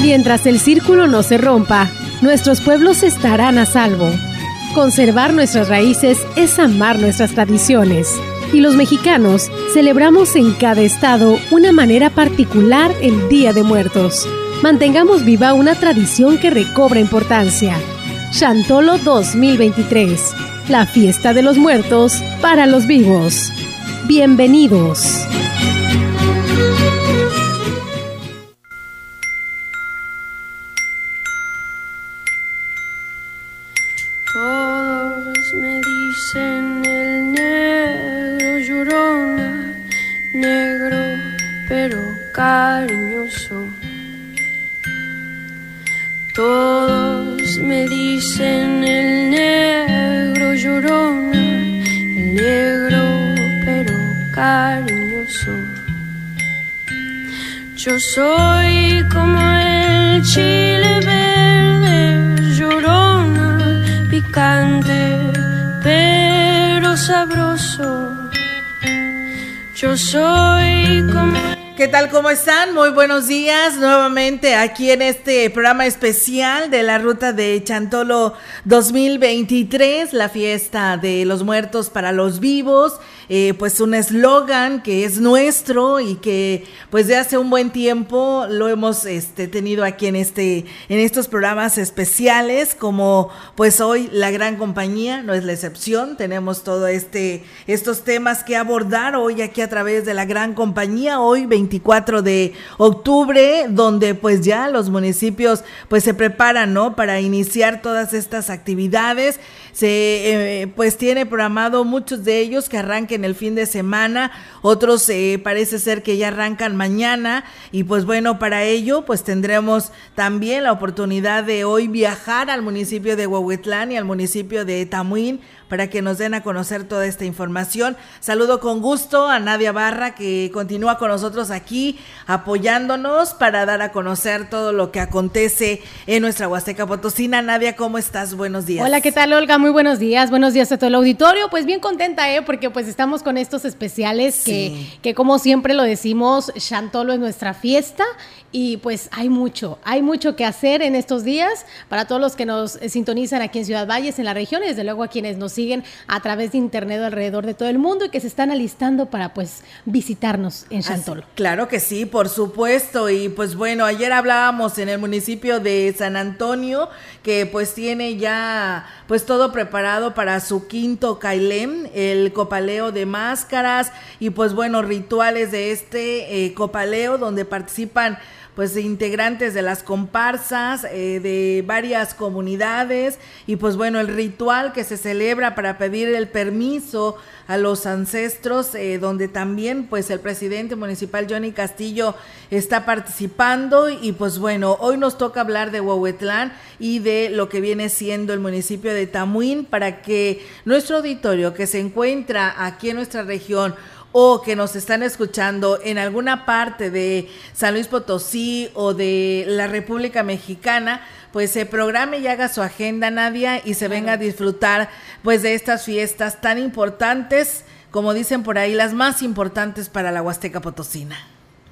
Mientras el círculo no se rompa, nuestros pueblos estarán a salvo. Conservar nuestras raíces es amar nuestras tradiciones. Y los mexicanos celebramos en cada estado una manera particular el Día de Muertos. Mantengamos viva una tradición que recobra importancia. Chantolo 2023, la fiesta de los muertos para los vivos. Bienvenidos. Soy como el chile verde, llorona, picante, pero sabroso. Yo soy como ¿Qué tal? ¿Cómo están? Muy buenos días nuevamente aquí en este programa especial de la ruta de Chantolo 2023, la fiesta de los muertos para los vivos. Eh, pues un eslogan que es nuestro y que pues de hace un buen tiempo lo hemos este, tenido aquí en, este, en estos programas especiales como pues hoy la gran compañía no es la excepción, tenemos todo este, estos temas que abordar hoy aquí a través de la gran compañía, hoy 24 de octubre, donde pues ya los municipios pues se preparan, ¿no? Para iniciar todas estas actividades se eh, pues tiene programado muchos de ellos que arranquen el fin de semana, otros eh, parece ser que ya arrancan mañana y pues bueno, para ello pues tendremos también la oportunidad de hoy viajar al municipio de Huehuetlán y al municipio de Tamuín para que nos den a conocer toda esta información. Saludo con gusto a Nadia Barra que continúa con nosotros aquí apoyándonos para dar a conocer todo lo que acontece en nuestra Huasteca Potosina. Nadia, ¿cómo estás? Buenos días. Hola, ¿qué tal Olga? Muy buenos días. Buenos días a todo el auditorio. Pues bien contenta, ¿eh? Porque pues estamos con estos especiales que, que como siempre lo decimos, Chantolo es nuestra fiesta y pues hay mucho, hay mucho que hacer en estos días para todos los que nos sintonizan aquí en Ciudad Valles, en la región, y desde luego a quienes nos siguen a través de internet alrededor de todo el mundo y que se están alistando para pues visitarnos en Chantolo. claro que sí, por supuesto. Y pues bueno, ayer hablábamos en el municipio de San Antonio que pues tiene ya pues todo preparado para su quinto Cailem, el copaleo de máscaras y pues bueno, rituales de este eh, copaleo donde participan pues integrantes de las comparsas eh, de varias comunidades. Y pues bueno el ritual que se celebra para pedir el permiso a los ancestros eh, donde también pues el presidente municipal Johnny Castillo está participando. Y pues bueno hoy nos toca hablar de Huehuetlán y de lo que viene siendo el municipio de Tamuín para que nuestro auditorio que se encuentra aquí en nuestra región o que nos están escuchando en alguna parte de San Luis Potosí o de la República Mexicana, pues se programe y haga su agenda, Nadia, y se venga a disfrutar pues de estas fiestas tan importantes, como dicen por ahí, las más importantes para la Huasteca Potosina.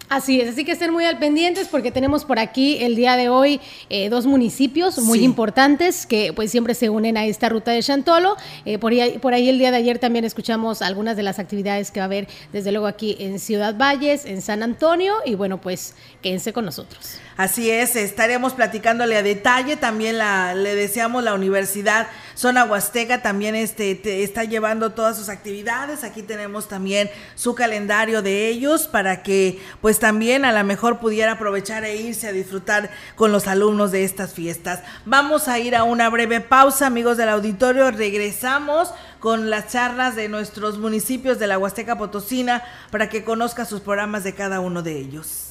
Así es, así que estén muy al pendientes porque tenemos por aquí el día de hoy eh, dos municipios muy importantes que pues siempre se unen a esta ruta de Chantolo. Eh, por, ahí, por ahí el día de ayer también escuchamos algunas de las actividades que va a haber desde luego aquí en Ciudad Valles, en San Antonio y bueno pues quédense con nosotros. Así es, estaremos platicándole a detalle. También la, le deseamos la Universidad Zona Huasteca, también este, está llevando todas sus actividades. Aquí tenemos también su calendario de ellos para que pues también a lo mejor pudiera aprovechar e irse a disfrutar con los alumnos de estas fiestas. Vamos a ir a una breve pausa, amigos del auditorio. Regresamos con las charlas de nuestros municipios de la Huasteca Potosina para que conozca sus programas de cada uno de ellos.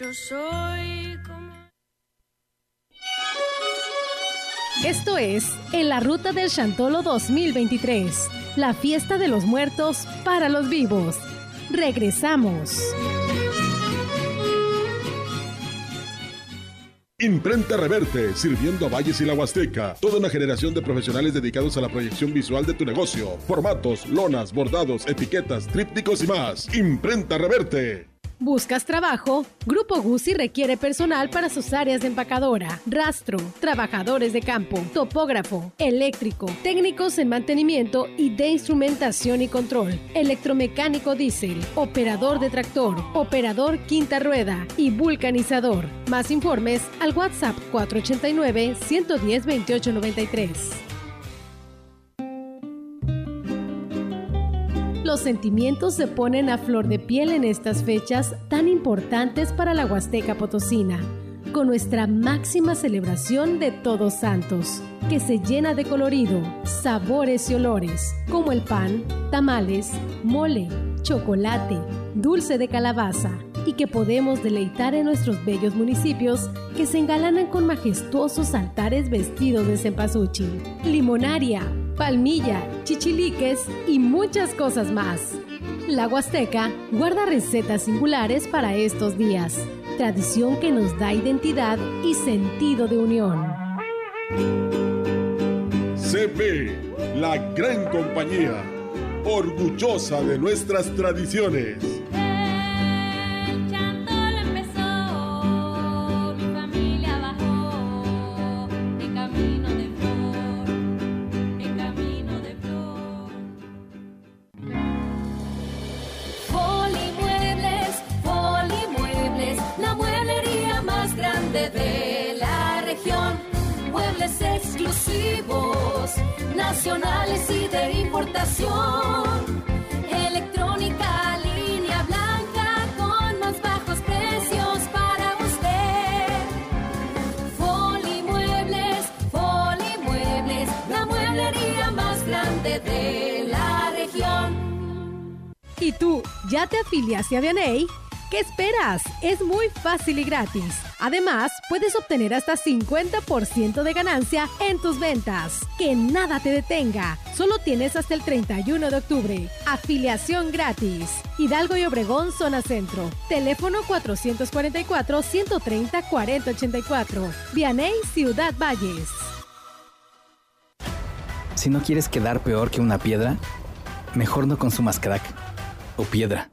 Yo soy como... Esto es En la Ruta del Chantolo 2023, la fiesta de los muertos para los vivos. Regresamos. Imprenta Reverte, sirviendo a Valles y la Huasteca. Toda una generación de profesionales dedicados a la proyección visual de tu negocio. Formatos, lonas, bordados, etiquetas, trípticos y más. Imprenta Reverte. ¿Buscas trabajo? Grupo Guzzi requiere personal para sus áreas de empacadora, rastro, trabajadores de campo, topógrafo, eléctrico, técnicos en mantenimiento y de instrumentación y control, electromecánico diésel, operador de tractor, operador quinta rueda y vulcanizador. Más informes al WhatsApp 489 110 2893. Los sentimientos se ponen a flor de piel en estas fechas tan importantes para la Huasteca Potosina, con nuestra máxima celebración de Todos Santos, que se llena de colorido, sabores y olores, como el pan, tamales, mole, chocolate, dulce de calabaza, y que podemos deleitar en nuestros bellos municipios que se engalanan con majestuosos altares vestidos de cempasúchil, limonaria, palmilla, chichiliques y muchas cosas más. La Huasteca guarda recetas singulares para estos días, tradición que nos da identidad y sentido de unión. CP, la gran compañía, orgullosa de nuestras tradiciones. Nacionales y de importación. Electrónica, línea blanca con más bajos precios para usted. Folimuebles, Folimuebles, la mueblería más grande de la región. ¿Y tú, ya te afiliaste a Vianey? ¿Qué esperas? Es muy fácil y gratis. Además, puedes obtener hasta 50% de ganancia en tus ventas. Que nada te detenga. Solo tienes hasta el 31 de octubre. Afiliación gratis. Hidalgo y Obregón, zona centro. Teléfono 444-130-4084. Vianey, Ciudad Valles. Si no quieres quedar peor que una piedra, mejor no consumas crack o piedra.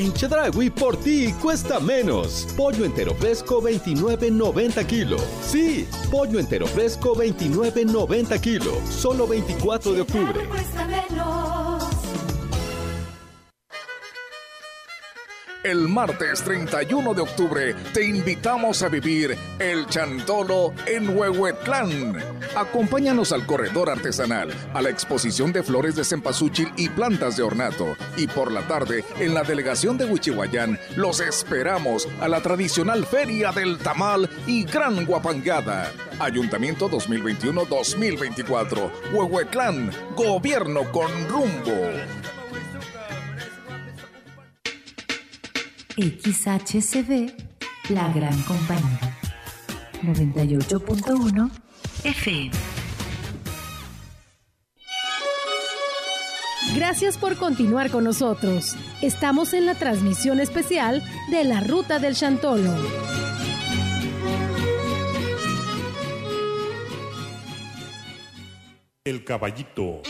En Chedragui por ti cuesta menos. Pollo entero fresco 29.90 kilo. Sí, pollo entero fresco 29.90 kilo. Solo 24 de octubre. El martes 31 de octubre te invitamos a vivir el Chantolo en Huehuetlán. Acompáñanos al corredor artesanal, a la exposición de flores de cempasúchil y plantas de ornato. Y por la tarde, en la delegación de Huichihuayán, los esperamos a la tradicional Feria del Tamal y Gran Guapangada. Ayuntamiento 2021-2024. Huehuetlán, gobierno con rumbo. XHCB, la gran compañía. 98.1 FM. Gracias por continuar con nosotros. Estamos en la transmisión especial de la Ruta del Chantolo. El caballito.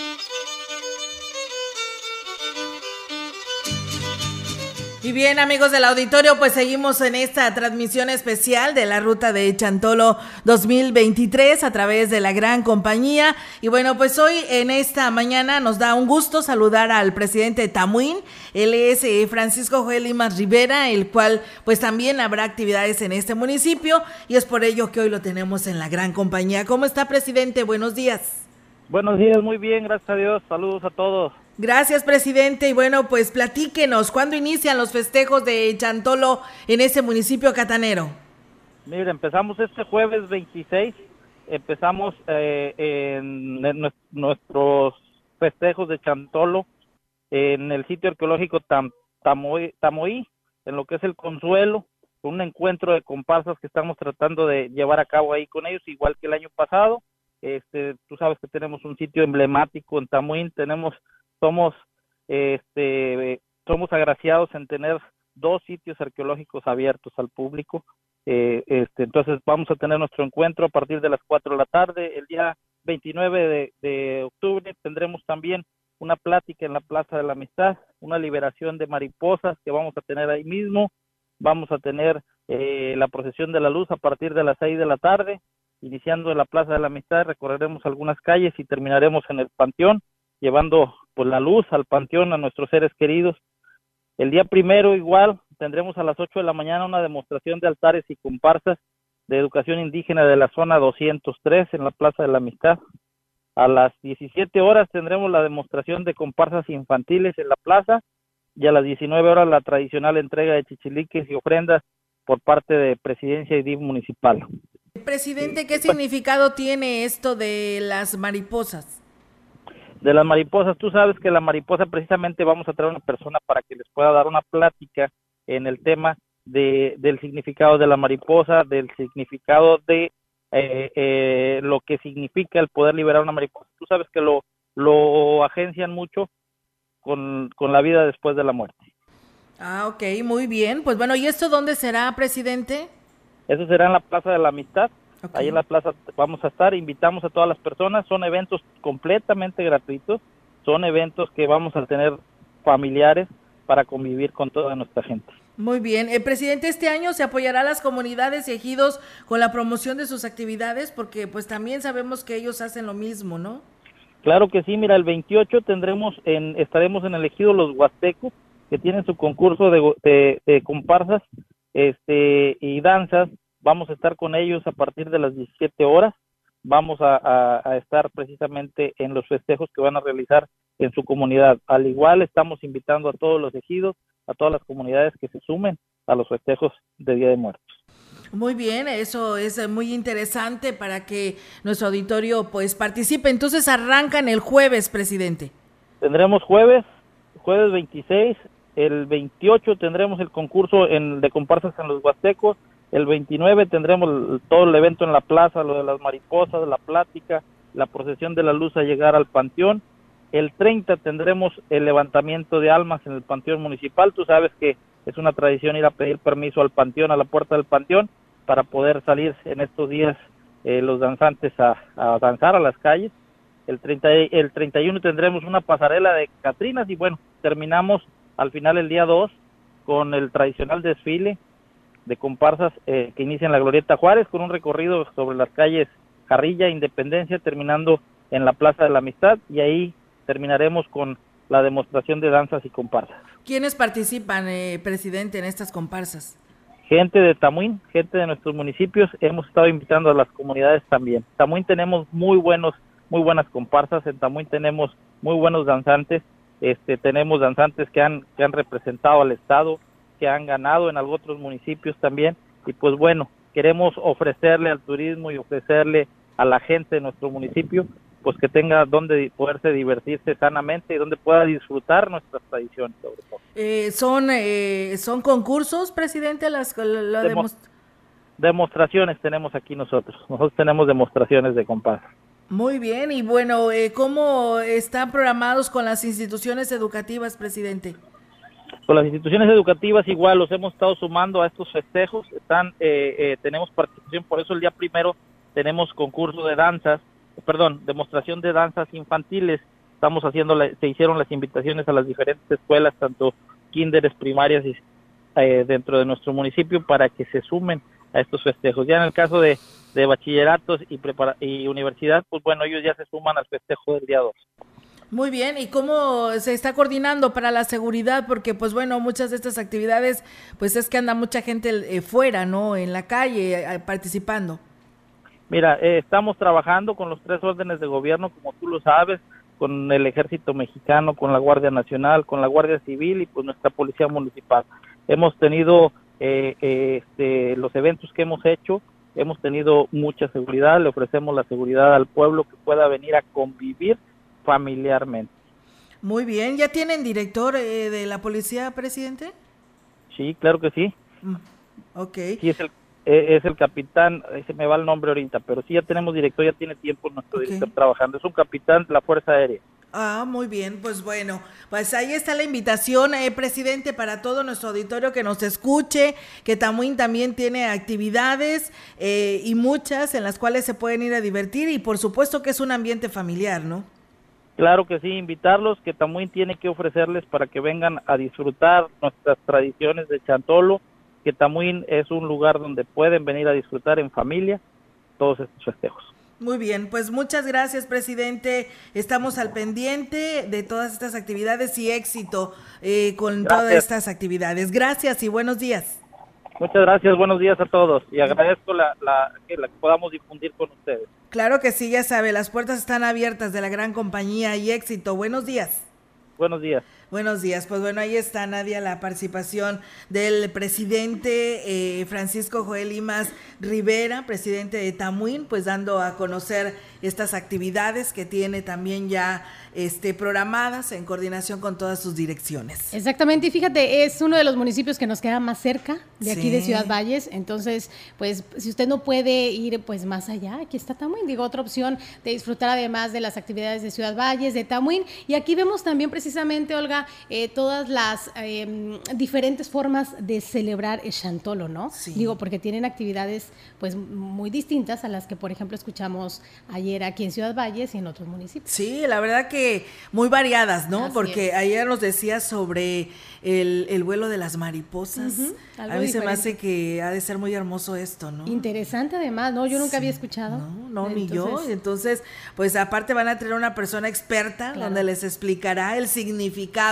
Y bien, amigos del auditorio, pues seguimos en esta transmisión especial de la ruta de Chantolo 2023 a través de la gran compañía. Y bueno, pues hoy en esta mañana nos da un gusto saludar al presidente Tamuín. Él es eh, Francisco Joel Limas Rivera, el cual pues también habrá actividades en este municipio y es por ello que hoy lo tenemos en la gran compañía. ¿Cómo está, presidente? Buenos días. Buenos días, muy bien, gracias a Dios. Saludos a todos. Gracias, presidente. Y bueno, pues platíquenos, ¿cuándo inician los festejos de Chantolo en ese municipio catanero? Mira, empezamos este jueves 26, empezamos eh, en, nuestros festejos de Chantolo en el sitio arqueológico Tam, Tamoí, en lo que es el Consuelo. con un encuentro de comparsas que estamos tratando de llevar a cabo ahí con ellos, igual que el año pasado. Este, tú sabes que tenemos un sitio emblemático en Tamuín, tenemos, somos, este, somos agraciados en tener dos sitios arqueológicos abiertos al público. Eh, este, entonces vamos a tener nuestro encuentro a partir de las 4 de la tarde. El día 29 de, octubre tendremos también una plática en la Plaza de la Amistad, una liberación de mariposas que vamos a tener ahí mismo. Vamos a tener eh, la procesión de la luz a partir de las 6 de la tarde, iniciando en la Plaza de la Amistad, recorreremos algunas calles y terminaremos en el Panteón, llevando pues la luz al Panteón a nuestros seres queridos. El día primero igual tendremos a las 8 de la mañana una demostración de altares y comparsas de educación indígena de la zona 203 en la Plaza de la Amistad. A las 17 horas tendremos la demostración de comparsas infantiles en la plaza y a las 19 horas la tradicional entrega de chichiliques y ofrendas por parte de Presidencia y DIF municipal. Presidente, ¿qué significado tiene esto de las mariposas? De las mariposas, tú sabes que la mariposa precisamente vamos a traer una persona para que les pueda dar una plática en el tema de, del significado de la mariposa, del significado de eh, eh, lo que significa el poder liberar una mariposa. Tú sabes que lo, lo agencian mucho con, con la vida después de la muerte. Ah, ok, muy bien. Pues bueno, ¿y esto dónde será, presidente? Eso será en la Plaza de la Amistad. Ahí en la plaza vamos a estar, invitamos a todas las personas, son eventos completamente gratuitos, son eventos que vamos a tener familiares para convivir con toda nuestra gente. Muy bien. El presidente este año se apoyará a las comunidades y ejidos con la promoción de sus actividades porque pues también sabemos que ellos hacen lo mismo, ¿no? Claro que sí, mira, el 28 tendremos en, estaremos en el ejido Los Huastecos, que tienen su concurso de, de, de comparsas este, y danzas. Vamos a estar con ellos a partir de las 17 horas. Vamos a, a, a estar precisamente en los festejos que van a realizar en su comunidad. Al igual estamos invitando a todos los ejidos, a todas las comunidades que se sumen a los festejos de Día de Muertos. Muy bien, eso es muy interesante para que nuestro auditorio pues participe. Entonces arrancan el jueves, presidente. Tendremos jueves, jueves 26, el 28 tendremos el concurso en, de comparsas en los Huastecos, el 29 tendremos todo el evento en la plaza, lo de las mariposas, la plática, la procesión de la luz a llegar al panteón. El 30 tendremos el levantamiento de almas en el panteón municipal. Tú sabes que es una tradición ir a pedir permiso al panteón, a la puerta del panteón, para poder salir en estos días eh, los danzantes a, a, danzar a las calles. El, 30, el 31 tendremos una pasarela de Catrinas y bueno, terminamos al final el día 2 con el tradicional desfile de comparsas eh, que inicia en la Glorieta Juárez con un recorrido sobre las calles Carrilla, Independencia, terminando en la Plaza de la Amistad y ahí terminaremos con la demostración de danzas y comparsas. ¿Quiénes participan, eh, presidente, en estas comparsas? Gente de Tamuín, gente de nuestros municipios, hemos estado invitando a las comunidades también. Tamuín tenemos muy buenos, muy buenas comparsas, en Tamuín tenemos muy buenos danzantes, este, tenemos danzantes que han, que han representado al Estado, que han ganado en otros municipios también, y pues bueno, queremos ofrecerle al turismo y ofrecerle a la gente de nuestro municipio pues que tenga donde poderse divertirse sanamente y donde pueda disfrutar nuestras tradiciones sobre todo. Eh, son eh, son concursos, presidente, las la Demo demostraciones tenemos aquí nosotros. Nosotros tenemos demostraciones de compás. Muy bien, y bueno, eh, ¿cómo están programados con las instituciones educativas, presidente? Con las instituciones educativas igual los hemos estado sumando a estos festejos, están eh, tenemos participación, por eso el día primero tenemos concurso de danzas, perdón, demostración de danzas infantiles. Estamos haciendo, la, se hicieron las invitaciones a las diferentes escuelas, tanto kinderes, primarias y eh, dentro de nuestro municipio para que se sumen a estos festejos. Ya en el caso de, de bachilleratos y, prepara y universidad, pues bueno, ellos ya se suman al festejo del día 2. Muy bien, ¿y cómo se está coordinando para la seguridad? Porque, pues bueno, muchas de estas actividades, pues es que anda mucha gente eh, fuera, ¿no? En la calle eh, participando. Mira, eh, estamos trabajando con los tres órdenes de gobierno, como tú lo sabes, con el Ejército Mexicano, con la Guardia Nacional, con la Guardia Civil y pues nuestra Policía Municipal. Hemos tenido eh, este, los eventos que hemos hecho, hemos tenido mucha seguridad, le ofrecemos la seguridad al pueblo que pueda venir a convivir familiarmente. Muy bien, ¿ya tienen director eh, de la policía, presidente? Sí, claro que sí. Ok. Sí, es el, eh, es el capitán, se me va el nombre ahorita, pero sí ya tenemos director, ya tiene tiempo nuestro director trabajando. Es un capitán de la Fuerza Aérea. Ah, muy bien, pues bueno, pues ahí está la invitación, eh, presidente, para todo nuestro auditorio que nos escuche, que Tamuín también tiene actividades eh, y muchas en las cuales se pueden ir a divertir y por supuesto que es un ambiente familiar, ¿no? Claro que sí, invitarlos, que Tamuín tiene que ofrecerles para que vengan a disfrutar nuestras tradiciones de Chantolo, que Tamuín es un lugar donde pueden venir a disfrutar en familia todos estos festejos. Muy bien, pues muchas gracias, presidente. Estamos al pendiente de todas estas actividades y éxito eh, con Gracias. todas estas actividades. Gracias y buenos días. Muchas gracias, buenos días a todos y agradezco la, la- que la podamos difundir con ustedes. Claro que sí, ya sabe, las puertas están abiertas de la gran compañía y éxito. Buenos días. Buenos días. Buenos días. Pues bueno, ahí está, Nadia, la participación del presidente eh, Francisco Joel Limas Rivera, presidente de Tamuín, pues dando a conocer estas actividades que tiene también ya este, programadas en coordinación con todas sus direcciones. Exactamente, y fíjate, es uno de los municipios que nos queda más cerca de aquí de. Ciudad Valles, entonces, pues, si usted no puede ir pues más allá, aquí está Tamuín, digo, otra opción de disfrutar además de las actividades de Ciudad Valles, de Tamuín, y aquí vemos también precisamente, Olga, eh, todas las eh, diferentes formas de celebrar el Chantolo, ¿no? Digo, porque tienen actividades pues muy distintas a las que, por ejemplo, escuchamos ayer aquí en Ciudad Valles y en otros municipios. Sí, la verdad que muy variadas, ¿no? Así Porque es. ayer nos decía sobre el, el vuelo de las mariposas. A mí se me hace que ha de ser muy hermoso esto, ¿no? Interesante además, ¿no? Yo nunca había escuchado. No, ni yo. Entonces, Entonces, pues aparte van a tener una persona experta Claro. donde les explicará el significado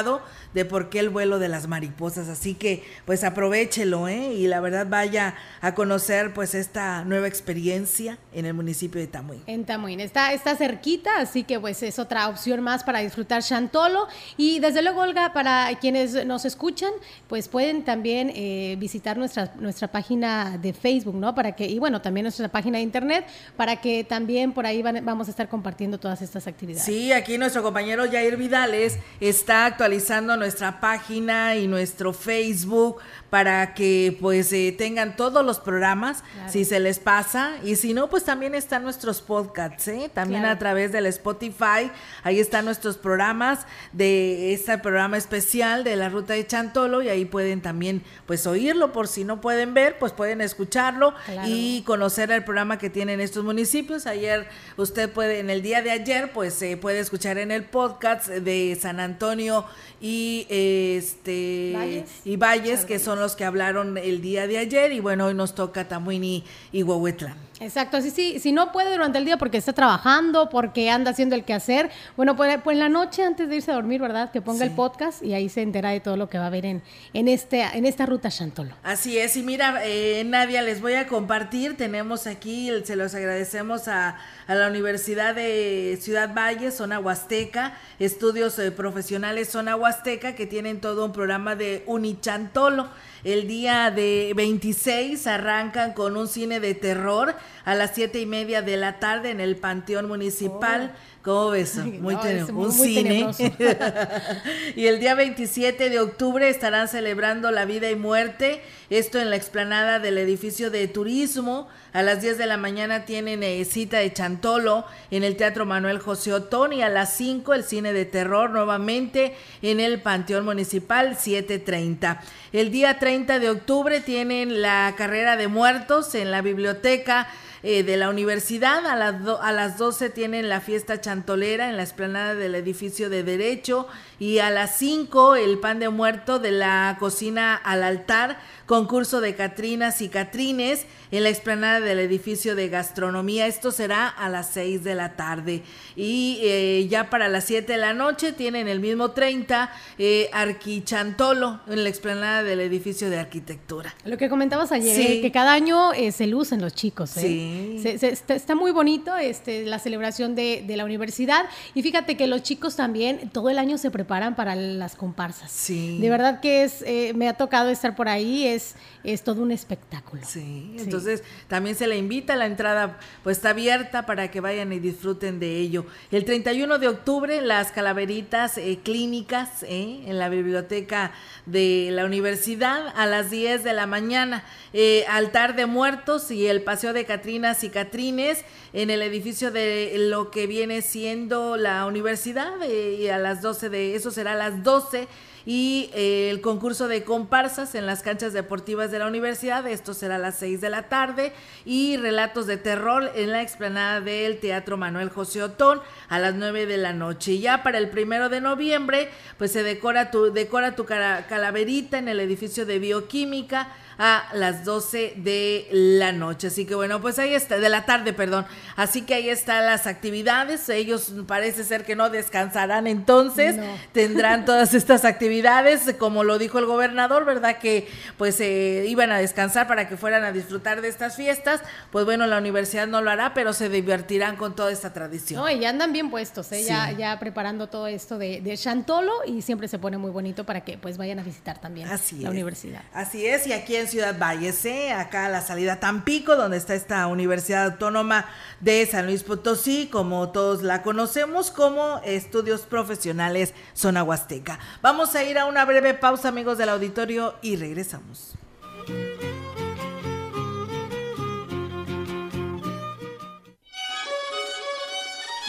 de por qué el vuelo de las mariposas. Así que, pues aprovechelo, ¿eh? Y la verdad vaya a conocer, pues, esta nueva experiencia en el municipio de Tamuín. En Tamuín. Está, está cerquita, así que pues es otra opción más para disfrutar Chantolo. Y desde luego, Olga, para quienes nos escuchan, pues pueden también eh, visitar nuestra, nuestra página de Facebook, ¿no? Para que, y bueno, también nuestra página de internet, para que también por ahí van- vamos a estar compartiendo todas estas actividades. Sí, aquí nuestro compañero Jair Vidales está actualizando nuestra página y nuestro Facebook para que pues eh, tengan todos los programas Claro. si se les pasa y si no pues también están nuestros podcasts, ¿eh? también Claro. a través del Spotify, ahí están nuestros programas de este programa especial de la ruta de Chantolo y ahí pueden también pues oírlo por si no pueden ver, pues pueden escucharlo Claro. y conocer el programa que tienen estos municipios. Ayer usted puede, en el día de ayer, pues se puede escuchar en el podcast de San Antonio y este Valles. y Valles, que son los que hablaron el día de ayer, y bueno, hoy nos toca Tamuín y, y Huehuetlán. Exacto, sí, sí, si no puede durante el día porque está trabajando, porque anda haciendo el quehacer, bueno, pues, pues en la noche antes de irse a dormir, ¿verdad? Que ponga el podcast y ahí se entera de todo lo que va a haber en, en, este, en esta ruta Chantolo. Así es, y mira, eh, Nadia, les voy a compartir, tenemos aquí, se los agradecemos a, a la Universidad de Ciudad Valle, Zona Huasteca, Estudios eh, Profesionales Zona Huasteca, que tienen todo un programa de Unichantolo. El día de 26 arrancan con un cine de terror a las siete y media de la tarde en el Panteón Municipal. ¿Cómo ves? Muy, No, muy- un muy cine. y el día 27 de octubre estarán celebrando la vida y muerte. Esto en la explanada del edificio de turismo. A las 10 de la mañana tienen eh, cita de Chantolo en el Teatro Manuel José Otón. Y a las 5 el cine de terror nuevamente en el Panteón Municipal 730. El día 30 de octubre tienen la carrera de muertos en la biblioteca eh, de la universidad. A las, do- a las 12 tienen la fiesta chantolera en la explanada del edificio de Derecho. Y a las 5 el pan de muerto de la cocina al altar. Concurso de Catrinas y Catrines en la explanada del edificio de gastronomía. Esto será a las 6 de la tarde. Y eh, ya para las 7 de la noche tienen el mismo 30 eh, Arquichantolo en la explanada del edificio de arquitectura. Lo que comentabas ayer, Sí. eh, que cada año eh, se lucen los chicos, ¿eh? Sí. Se- se- está, está muy bonito este, la celebración de, de la universidad. Y fíjate que los chicos también todo el año se preparan para las comparsas. Sí. De verdad que es, eh, me ha tocado estar por ahí, es, es todo un espectáculo. Sí, entonces también se le invita, la entrada pues está abierta para que vayan y disfruten de ello. El 31 de octubre las calaveritas eh, clínicas eh, en la biblioteca de la universidad a las 10 de la mañana, altar de muertos y el paseo de Catrinas y Catrines en el edificio de lo que viene siendo la universidad eh, y a las 12 de eso será a las 12 y eh, el concurso de comparsas en las canchas deportivas de la universidad, esto será a las 6 de la tarde, y relatos de terror en la explanada del Teatro Manuel José Otón a las 9 de la noche. Y ya para el primero de noviembre, pues se decora tu, decora tu cara- calaverita en el edificio de bioquímica a las 12 de la noche. Así que bueno, pues ahí está, de la tarde, perdón. Así que ahí están las actividades. Ellos parece ser que no descansarán entonces. No. Tendrán todas estas actividades, como lo dijo el gobernador, ¿verdad? Que pues eh, iban a descansar para que fueran a disfrutar de estas fiestas. Pues bueno, la universidad no lo hará, pero se divertirán con toda esta tradición. No, y ya andan bien puestos, ¿eh? ya, ya preparando todo esto de, de Chantolo y siempre se pone muy bonito para que pues vayan a visitar también Así la es. universidad. Así es, y aquí en Ciudad Valles, acá a la salida Tampico, donde está esta Universidad Autónoma de San Luis Potosí, como todos la conocemos, como Estudios Profesionales Zona Huasteca. Vamos a ir a una breve pausa, amigos del auditorio, y regresamos.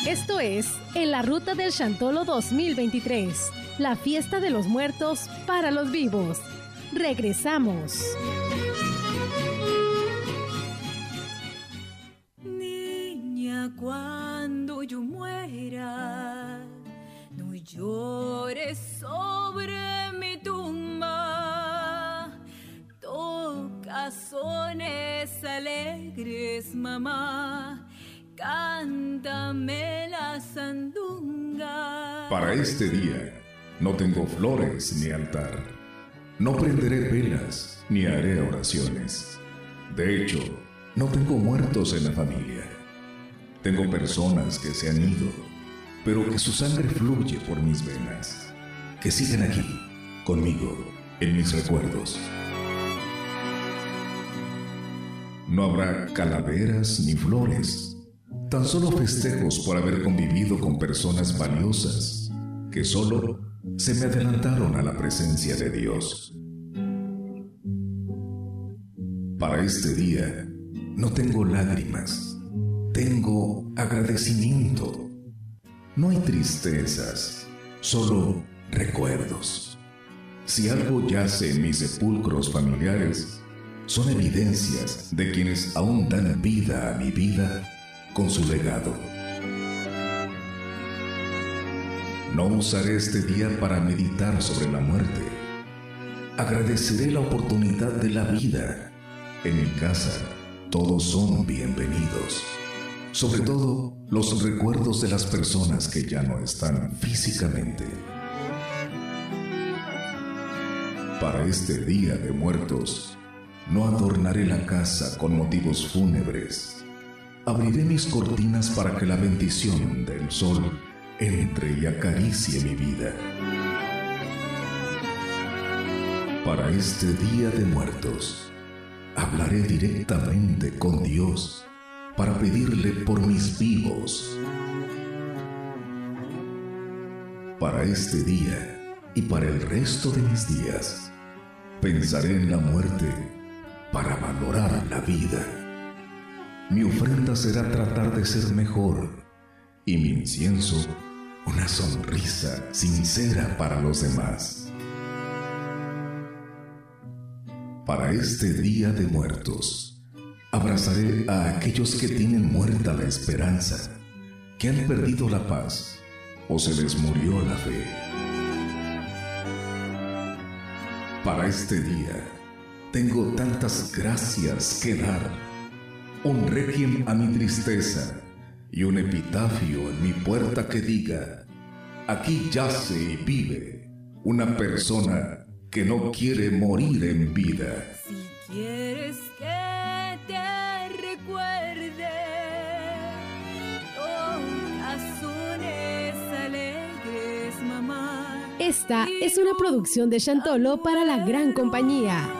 Esto es En la Ruta del Chantolo 2023, la fiesta de los muertos para los vivos. Regresamos. Niña, cuando yo muera, no llores sobre mi tumba. Toca sones alegres, mamá. Cántame la sandunga. Para este día no tengo flores ni altar. No prenderé velas ni haré oraciones. De hecho, no tengo muertos en la familia. Tengo personas que se han ido, pero que su sangre fluye por mis venas. Que siguen aquí, conmigo, en mis recuerdos. No habrá calaveras ni flores, tan solo festejos por haber convivido con personas valiosas que solo se me adelantaron a la presencia de Dios. Para este día no tengo lágrimas, tengo agradecimiento. No hay tristezas, solo recuerdos. Si algo yace en mis sepulcros familiares, son evidencias de quienes aún dan vida a mi vida con su legado. No usaré este día para meditar sobre la muerte. Agradeceré la oportunidad de la vida. En mi casa, todos son bienvenidos. Sobre todo, los recuerdos de las personas que ya no están físicamente. Para este día de muertos, no adornaré la casa con motivos fúnebres. Abriré mis cortinas para que la bendición del sol entre y acaricie mi vida. Para este día de muertos, hablaré directamente con Dios para pedirle por mis vivos. Para este día y para el resto de mis días, pensaré en la muerte para valorar la vida. Mi ofrenda será tratar de ser mejor y mi incienso una sonrisa sincera para los demás. Para este día de muertos, abrazaré a aquellos que tienen muerta la esperanza, que han perdido la paz o se les murió la fe. Para este día, tengo tantas gracias que dar. Un requiem a mi tristeza y un epitafio en mi puerta que diga, Aquí yace y vive una persona que no quiere morir en vida. Si quieres que te recuerde ocasiones alegres, mamá. Esta es una producción de Chantolo para la gran compañía.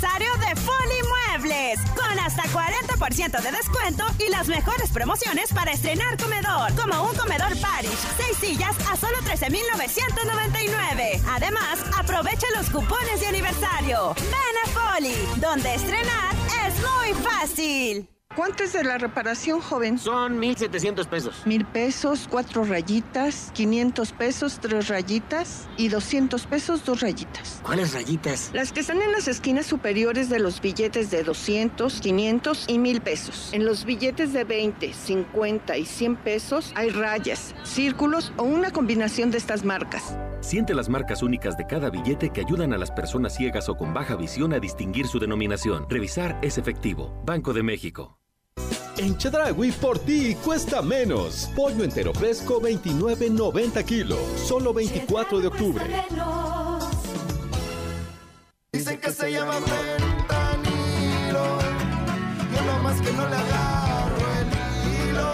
Aniversario de Foli Muebles, con hasta 40% de descuento y las mejores promociones para estrenar comedor, como un comedor Parish, 6 sillas a solo 13,999. Además, aprovecha los cupones de aniversario. Ven a Foli, donde estrenar es muy fácil. ¿Cuánto es de la reparación, joven? Son 1,700 pesos. Mil pesos, cuatro rayitas, 500 pesos, tres rayitas y 200 pesos, dos rayitas. ¿Cuáles rayitas? Las que están en las esquinas superiores de los billetes de 200, 500 y 1000 pesos. En los billetes de 20, 50 y 100 pesos hay rayas, círculos o una combinación de estas marcas. Siente las marcas únicas de cada billete que ayudan a las personas ciegas o con baja visión a distinguir su denominación. Revisar es efectivo. Banco de México. En Chedragui por ti cuesta menos. Pollo entero fresco 29.90 kilos. Solo 24 de octubre. Dicen que se llama fentanilo. Yo nomás que no le agarro el hilo.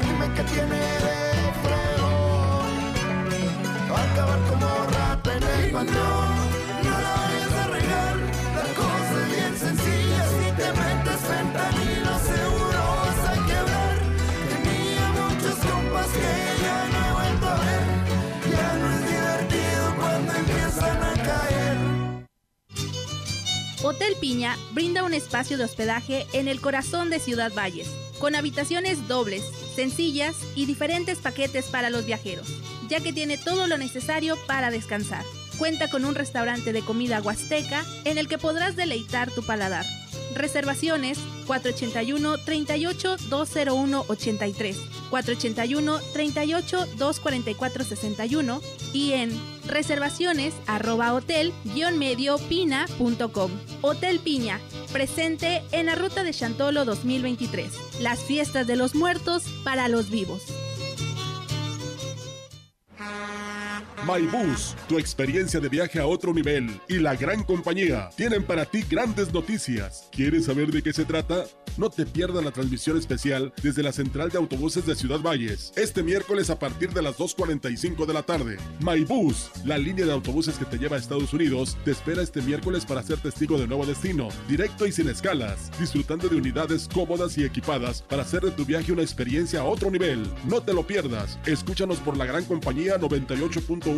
Dime que tiene de fregón. Va a acabar como rata en el patrón. Hotel Piña brinda un espacio de hospedaje en el corazón de Ciudad Valles, con habitaciones dobles, sencillas y diferentes paquetes para los viajeros, ya que tiene todo lo necesario para descansar. Cuenta con un restaurante de comida huasteca en el que podrás deleitar tu paladar. Reservaciones 481 38 201 83, 481 38 244 61 y en reservaciones arroba hotel medio pina.com. Hotel Piña, presente en la ruta de Chantolo 2023. Las fiestas de los muertos para los vivos. MyBus, tu experiencia de viaje a otro nivel y la gran compañía tienen para ti grandes noticias. ¿Quieres saber de qué se trata? No te pierdas la transmisión especial desde la central de autobuses de Ciudad Valles, este miércoles a partir de las 2.45 de la tarde. MyBus, la línea de autobuses que te lleva a Estados Unidos, te espera este miércoles para ser testigo de nuevo destino, directo y sin escalas, disfrutando de unidades cómodas y equipadas para hacer de tu viaje una experiencia a otro nivel. No te lo pierdas. Escúchanos por la gran compañía 98.1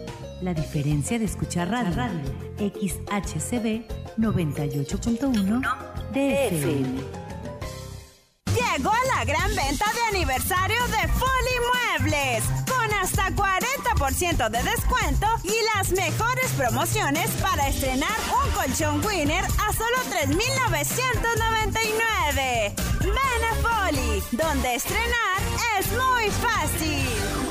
La diferencia de escuchar radio. XHCB 98.1 DFM. Llegó la gran venta de aniversario de Foli Muebles, con hasta 40% de descuento y las mejores promociones para estrenar un colchón Winner a solo 3,999. Ven a Foli, donde estrenar es muy fácil.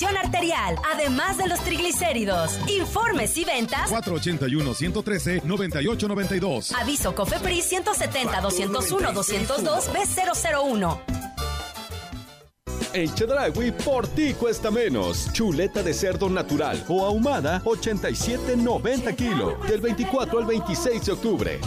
arterial, además de los triglicéridos. Informes y ventas 481-113-9892. Aviso COFEPRIS 170-201-202 B001. En Chedragui por ti cuesta menos. Chuleta de cerdo natural o ahumada 87.90 kilos. Del 24 al 26 de octubre.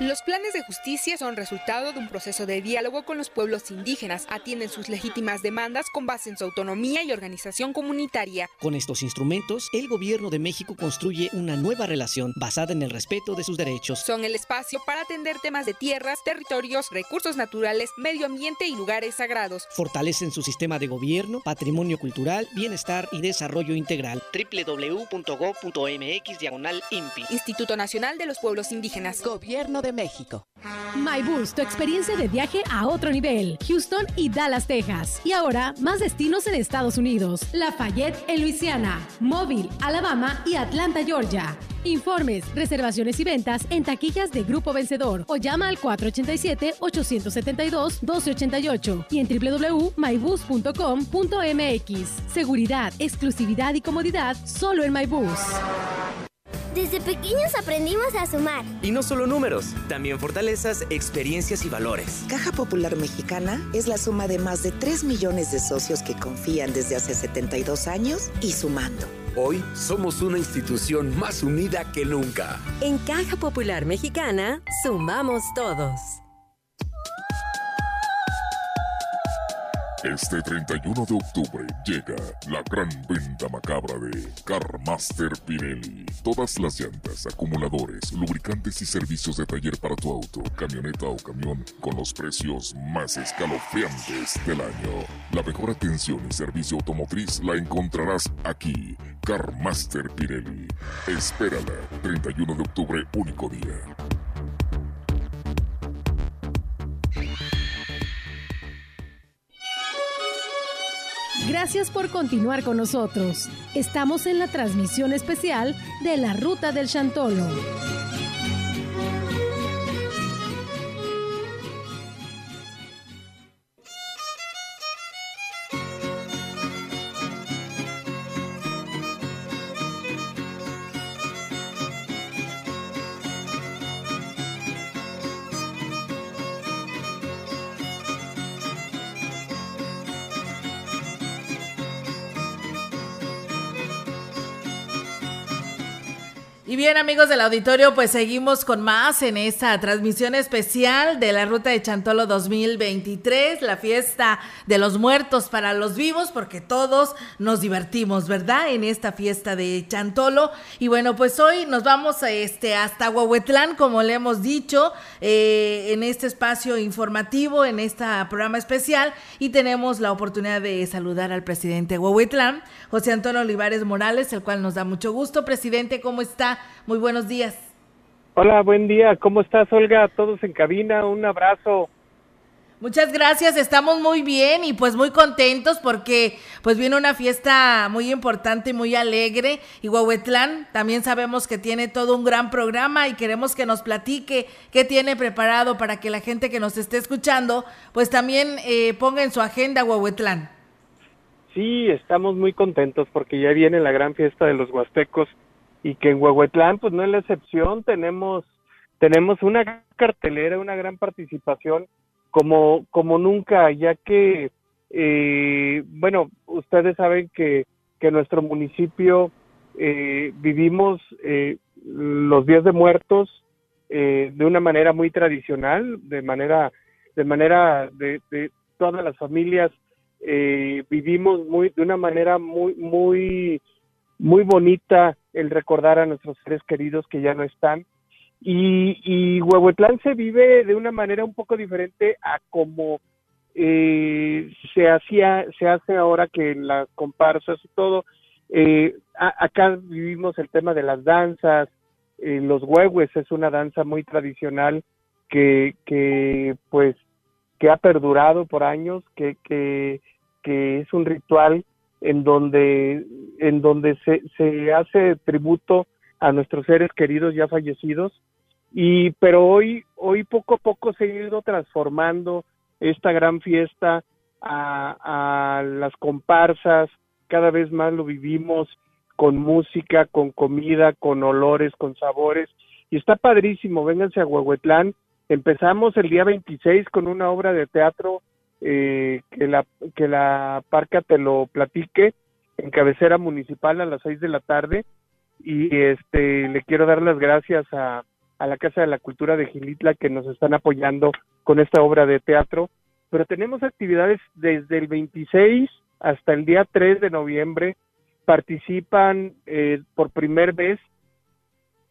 Los planes de justicia son resultado de un proceso de diálogo con los pueblos indígenas, atienden sus legítimas demandas con base en su autonomía y organización comunitaria. Con estos instrumentos, el gobierno de México construye una nueva relación basada en el respeto de sus derechos. Son el espacio para atender temas de tierras, territorios, recursos naturales, medio ambiente y lugares sagrados. Fortalecen su sistema de gobierno, patrimonio cultural, bienestar y desarrollo integral. www.go.mx diagonal INPI. Instituto Nacional de los Pueblos Indígenas. Gobierno de México. MyBus, tu experiencia de viaje a otro nivel. Houston y Dallas, Texas. Y ahora, más destinos en Estados Unidos. Lafayette en Luisiana, Mobile, Alabama y Atlanta, Georgia. Informes, reservaciones y ventas en taquillas de Grupo Vencedor o llama al 487-872-1288 y en www.mybus.com.mx. Seguridad, exclusividad y comodidad solo en MyBus. Desde pequeños aprendimos a sumar. Y no solo números, también fortalezas, experiencias y valores. Caja Popular Mexicana es la suma de más de 3 millones de socios que confían desde hace 72 años y sumando. Hoy somos una institución más unida que nunca. En Caja Popular Mexicana, sumamos todos. Este 31 de octubre llega la gran venta macabra de Carmaster Pirelli. Todas las llantas, acumuladores, lubricantes y servicios de taller para tu auto, camioneta o camión con los precios más escalofriantes del año. La mejor atención y servicio automotriz la encontrarás aquí. Carmaster Pirelli. Espérala, 31 de octubre, único día. Gracias por continuar con nosotros. Estamos en la transmisión especial de la Ruta del Chantolo. Y bien amigos del auditorio, pues seguimos con más en esta transmisión especial de la Ruta de Chantolo 2023, la fiesta de los muertos para los vivos, porque todos nos divertimos, ¿verdad? En esta fiesta de Chantolo. Y bueno, pues hoy nos vamos este, hasta Huehuetlán, como le hemos dicho, eh, en este espacio informativo, en este programa especial, y tenemos la oportunidad de saludar al presidente de José Antonio Olivares Morales, el cual nos da mucho gusto. Presidente, ¿cómo está? Muy buenos días. Hola, buen día. ¿Cómo estás, Olga? Todos en cabina. Un abrazo. Muchas gracias, estamos muy bien y pues muy contentos porque pues viene una fiesta muy importante y muy alegre y Huehuetlán también sabemos que tiene todo un gran programa y queremos que nos platique qué tiene preparado para que la gente que nos esté escuchando pues también eh, ponga en su agenda Huehuetlán. Sí, estamos muy contentos porque ya viene la gran fiesta de los huastecos y que en Huehuetlán pues no es la excepción, tenemos tenemos una cartelera, una gran participación como como nunca, ya que eh, bueno, ustedes saben que que nuestro municipio eh, vivimos eh, los días de muertos eh, de una manera muy tradicional, de manera de manera de, de todas las familias eh, vivimos muy de una manera muy muy muy bonita el recordar a nuestros seres queridos que ya no están. Y, y Huehuetlán se vive de una manera un poco diferente a como eh, se hacía, se hace ahora que las comparsas y todo. Eh, acá vivimos el tema de las danzas, eh, los huehues es una danza muy tradicional que, que pues que ha perdurado por años, que, que, que es un ritual en donde, en donde se, se hace tributo a nuestros seres queridos ya fallecidos. Y, pero hoy, hoy poco a poco se ha ido transformando esta gran fiesta a, a las comparsas, cada vez más lo vivimos con música, con comida, con olores, con sabores, y está padrísimo, vénganse a Huehuetlán, empezamos el día 26 con una obra de teatro eh, que la que la parca te lo platique en cabecera municipal a las seis de la tarde y este le quiero dar las gracias a, a la Casa de la Cultura de Gilitla que nos están apoyando con esta obra de teatro, pero tenemos actividades desde el 26 hasta el día 3 de noviembre. Participan eh, por primera vez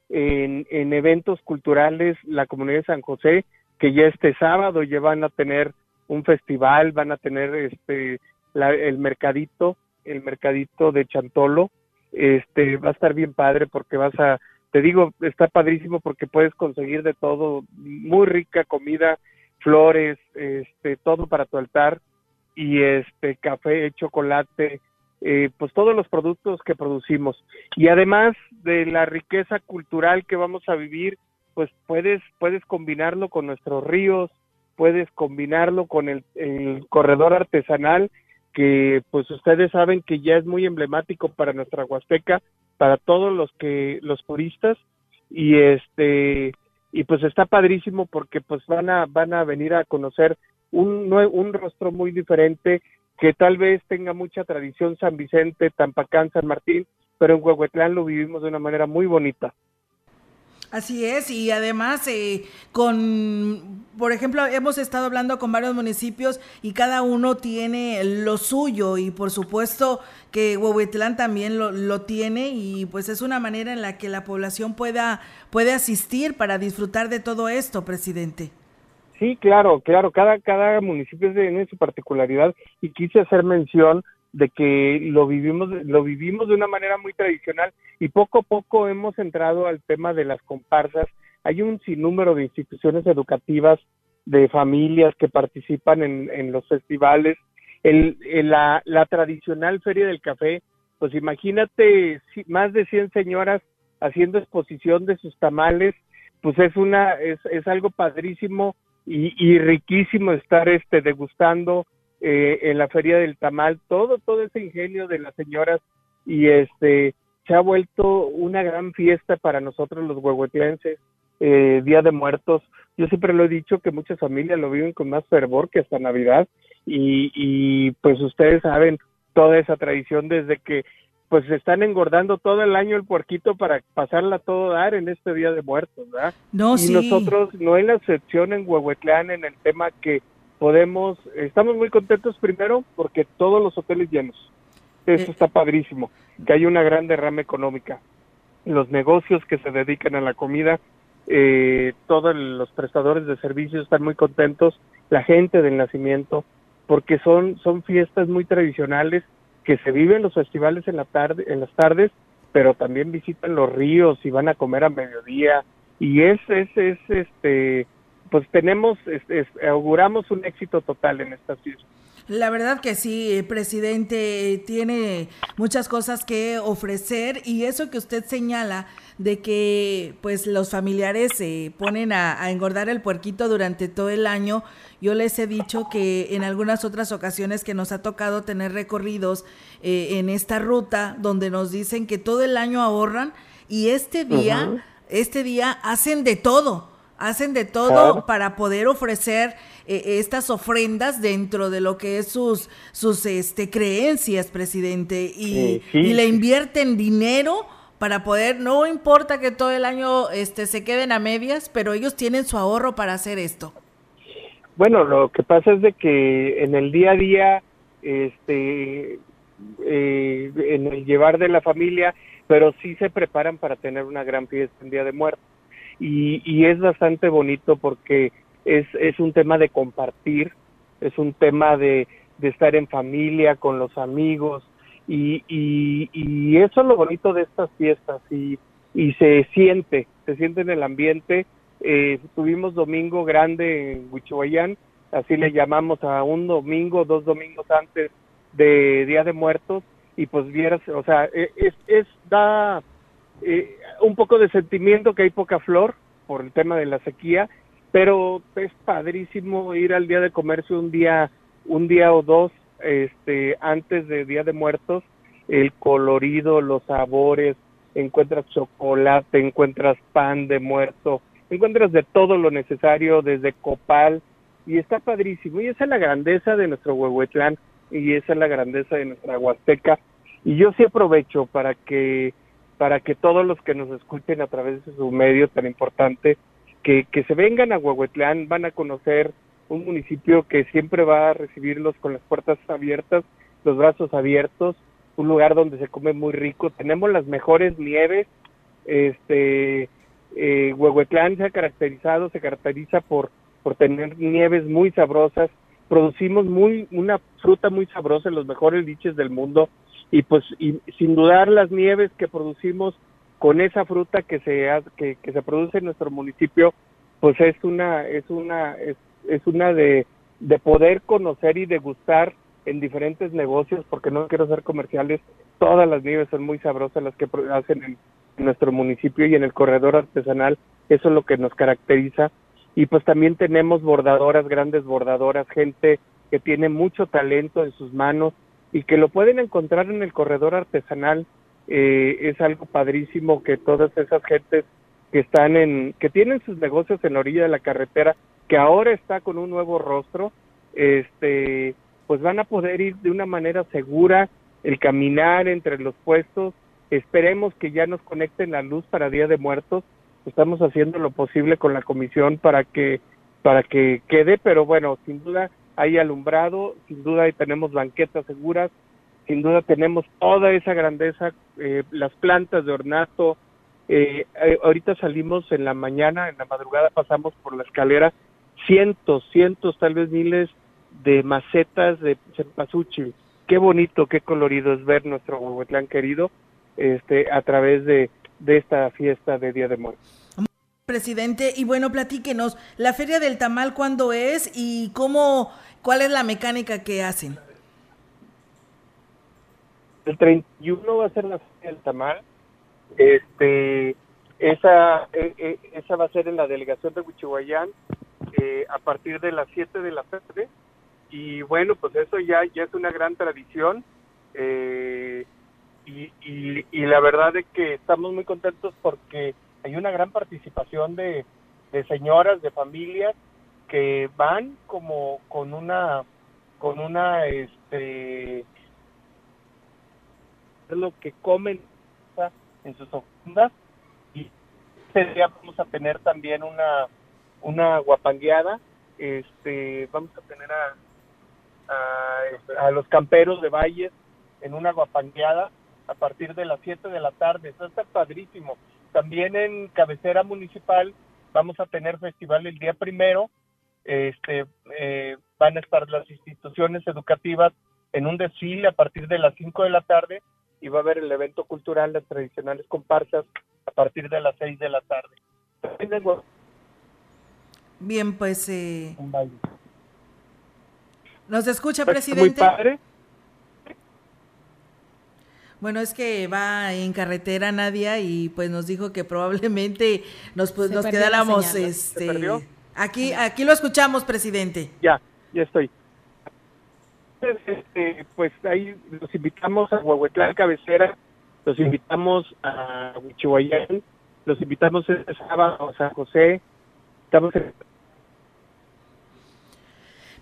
en, en, eventos culturales la comunidad de San José, que ya este sábado ya van a tener un festival, van a tener este el mercadito, el mercadito de Chantolo, este va a estar bien padre porque vas a te digo, está padrísimo porque puedes conseguir de todo, muy rica comida, flores, este, todo para tu altar y este café, chocolate, eh, pues todos los productos que producimos. Y además de la riqueza cultural que vamos a vivir, pues puedes puedes combinarlo con nuestros ríos, puedes combinarlo con el, el corredor artesanal que pues ustedes saben que ya es muy emblemático para nuestra Huasteca para todos los que los turistas y este y pues está padrísimo porque pues van a van a venir a conocer un un rostro muy diferente que tal vez tenga mucha tradición San Vicente, Tampacán, San Martín, pero en Huehuetlán lo vivimos de una manera muy bonita. Así es, y además eh, con, por ejemplo, hemos estado hablando con varios municipios y cada uno tiene lo suyo y por supuesto que Huehuetlán también lo, lo, tiene y pues es una manera en la que la población pueda puede asistir para disfrutar de todo esto, presidente. Sí, claro, claro, cada, cada municipio tiene su particularidad y quise hacer mención de que lo vivimos lo vivimos de una manera muy tradicional y poco a poco hemos entrado al tema de las comparsas. Hay un sinnúmero de instituciones educativas, de familias que participan en, en los festivales. El, la, la tradicional Feria del Café, pues imagínate más de 100 señoras haciendo exposición de sus tamales, pues es una es, es algo padrísimo y, y riquísimo estar este degustando eh, en la feria del tamal, todo, todo ese ingenio de las señoras y este se ha vuelto una gran fiesta para nosotros los huehuetlenses, eh, Día de Muertos. Yo siempre lo he dicho que muchas familias lo viven con más fervor que hasta Navidad y, y pues ustedes saben toda esa tradición desde que pues se están engordando todo el año el puerquito para pasarla todo dar en este Día de Muertos, ¿verdad? No, y nosotros no hay la excepción en Huehuetlán en el tema que podemos, estamos muy contentos primero porque todos los hoteles llenos. Eso está padrísimo, que hay una gran derrama económica. Los negocios que se dedican a la comida, eh, todos los prestadores de servicios están muy contentos, la gente del nacimiento, porque son, son fiestas muy tradicionales que se viven los festivales en la tarde, en las tardes, pero también visitan los ríos y van a comer a mediodía y es, es, es este pues tenemos, auguramos un éxito total en esta fiesta. La verdad que sí, presidente, tiene muchas cosas que ofrecer y eso que usted señala de que pues los familiares se ponen a, engordar el puerquito durante todo el año. Yo les he dicho que en algunas otras ocasiones que nos ha tocado tener recorridos eh, en esta ruta donde nos dicen que todo el año ahorran y este día, este día hacen de todo hacen de todo para poder ofrecer eh, estas ofrendas dentro de lo que es sus sus este creencias, presidente, y, le invierten dinero para poder, no importa que todo el año este se queden a medias, pero ellos tienen su ahorro para hacer esto. Bueno, lo que pasa es de que en el día a día, este, eh, en el llevar de la familia, pero sí se preparan para tener una gran fiesta en Día de Muertos y, es bastante bonito porque es, es un tema de compartir, es un tema de, de estar en familia, con los amigos, y, y, y, eso es lo bonito de estas fiestas, y, y se siente, se siente en el ambiente. Eh, tuvimos domingo grande en Huichuayán, así le llamamos a un domingo, dos domingos antes de Día de Muertos, y pues vieras, o sea, e, es, es da eh, un poco de sentimiento que hay poca flor por el tema de la sequía, pero es padrísimo ir al día de comercio un día, un día o dos este, antes de Día de Muertos, el colorido, los sabores, encuentras chocolate, encuentras pan de muerto, encuentras de todo lo necesario desde copal y está padrísimo. Y esa es la grandeza de nuestro Huehuetlán y esa es la grandeza de nuestra Huasteca. Y yo sí aprovecho para que para que todos los que nos escuchen a través de su medio tan importante, que, que se vengan a Huehuetlán, van a conocer un municipio que siempre va a recibirlos con las puertas abiertas, los brazos abiertos, un lugar donde se come muy rico, tenemos las mejores nieves, este, eh, Huehuetlán se ha caracterizado, se caracteriza por, por tener nieves muy sabrosas, producimos muy, una fruta muy sabrosa, los mejores liches del mundo, y pues y sin dudar las nieves que producimos con esa fruta que se que, se produce en nuestro municipio pues es una es una es, es una de, de poder conocer y degustar en diferentes negocios porque no quiero ser comerciales todas las nieves son muy sabrosas las que hacen en, en nuestro municipio y en el corredor artesanal eso es lo que nos caracteriza. Y pues también tenemos bordadoras grandes bordadoras gente que tiene mucho talento en sus manos y que lo pueden encontrar en el corredor artesanal. Eh, es algo padrísimo que todas esas gentes que están en, que tienen sus negocios en la orilla de la carretera, que ahora está con un nuevo rostro, este, pues van a poder ir de una manera segura, el caminar entre los puestos. Esperemos que ya nos conecten la luz para Día de Muertos. Estamos haciendo lo posible con la comisión para que para que quede, pero bueno, sin duda hay alumbrado, sin duda tenemos banquetas seguras, sin duda tenemos toda esa grandeza, eh, las plantas de ornato. Eh, eh, ahorita salimos en la mañana, en la madrugada pasamos por la escalera, cientos, cientos, tal vez miles de macetas de cempasúchil. Qué bonito, qué colorido es ver nuestro Huehuetlán querido este, a través de, de esta fiesta de Día de Muertos. Presidente, y bueno, platíquenos, la Feria del Tamal, ¿cuándo es y cómo, cuál es la mecánica que hacen? El 31 va a ser la Feria del Tamal. Este, esa, eh, eh, esa va a ser en la delegación de Huichihuayán eh, a partir de las 7 de la tarde. Y bueno, pues eso ya, ya es una gran tradición. Eh, y, y, y la verdad es que estamos muy contentos porque hay una gran participación de, de señoras, de familias que van como con una con una este es lo que comen en sus ofrendas y este día vamos a tener también una una guapangueada este vamos a tener a a, a los camperos de Valles en una guapangueada a partir de las 7 de la tarde. Eso está padrísimo. También en cabecera municipal vamos a tener festival el día primero. Este, eh, van a estar las instituciones educativas en un desfile a partir de las 5 de la tarde y va a haber el evento cultural, las tradicionales comparsas, a partir de las 6 de la tarde. Bien, pues... Eh... ¿Nos escucha, Pues, presidente? Muy padre. Bueno, es que va en carretera Nadia y pues nos dijo que probablemente nos, pues, Se nos quedáramos. ¿Se este perdió? aquí aquí lo escuchamos, presidente. Ya, ya estoy. Este, pues ahí los invitamos a Huehuetlán Cabecera, los invitamos a Huichihuayán, los invitamos este sábado a San José, estamos en